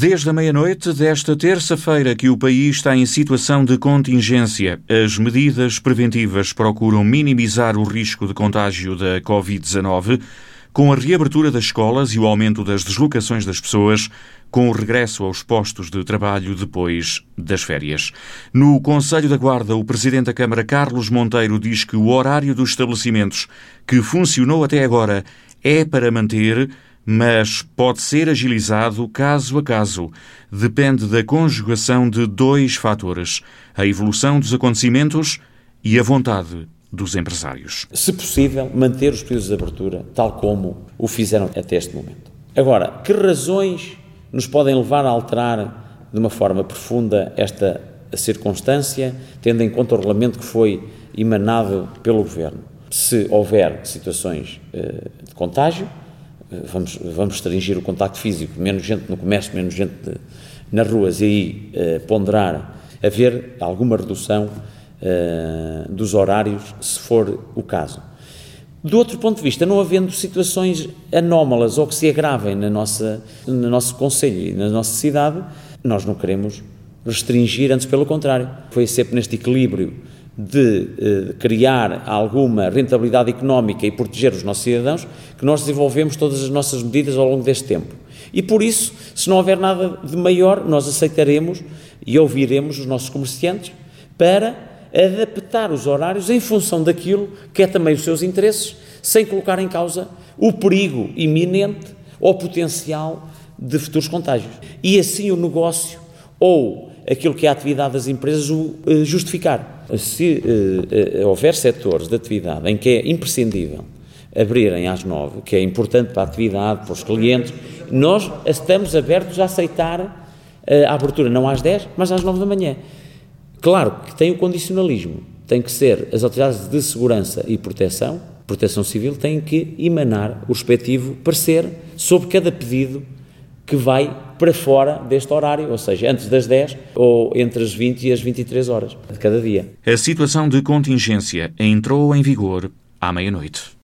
Desde a meia-noite desta terça-feira que o país está em situação de contingência, as medidas preventivas procuram minimizar o risco de contágio da Covid-19, com a reabertura das escolas e o aumento das deslocações das pessoas, com o regresso aos postos de trabalho depois das férias. No Conselho da Guarda, o Presidente da Câmara, Carlos Monteiro, diz que o horário dos estabelecimentos que funcionou até agora é para manter mas pode ser agilizado caso a caso. Depende da conjugação de dois fatores: a evolução dos acontecimentos e a vontade dos empresários. Se possível, manter os períodos de abertura tal como o fizeram até este momento. Agora, que razões nos podem levar a alterar de uma forma profunda esta circunstância, tendo em conta o regulamento que foi emanado pelo Governo? Se houver situações uh, de contágio, vamos, vamos restringir o contacto físico, menos gente no comércio, menos gente de, nas ruas e aí eh, ponderar haver alguma redução eh, dos horários, se for o caso. Do outro ponto de vista, não havendo situações anómalas ou que se agravem na nossa, no nosso Conselho e na nossa cidade, nós não queremos restringir, antes pelo contrário. Foi sempre neste equilíbrio de eh, criar alguma rentabilidade económica e proteger os nossos cidadãos, que nós desenvolvemos todas as nossas medidas ao longo deste tempo. E por isso, se não houver nada de maior, nós aceitaremos e ouviremos os nossos comerciantes para adaptar os horários em função daquilo que é também os seus interesses, sem colocar em causa o perigo iminente ou potencial de futuros contágios. E assim o negócio ou aquilo que é a atividade das empresas o eh, justificar se uh, uh, houver setores de atividade em que é imprescindível abrirem às nove, que é importante para a atividade, para os clientes, nós estamos abertos a aceitar a abertura não às dez, mas às nove da manhã. Claro que tem o condicionalismo, tem que ser as autoridades de segurança e proteção, proteção civil, têm que emanar o respectivo parecer sobre cada pedido que vai para fora deste horário, ou seja, antes das 10 ou entre as 20 e as 23 horas de cada dia. A situação de contingência entrou em vigor à meia-noite.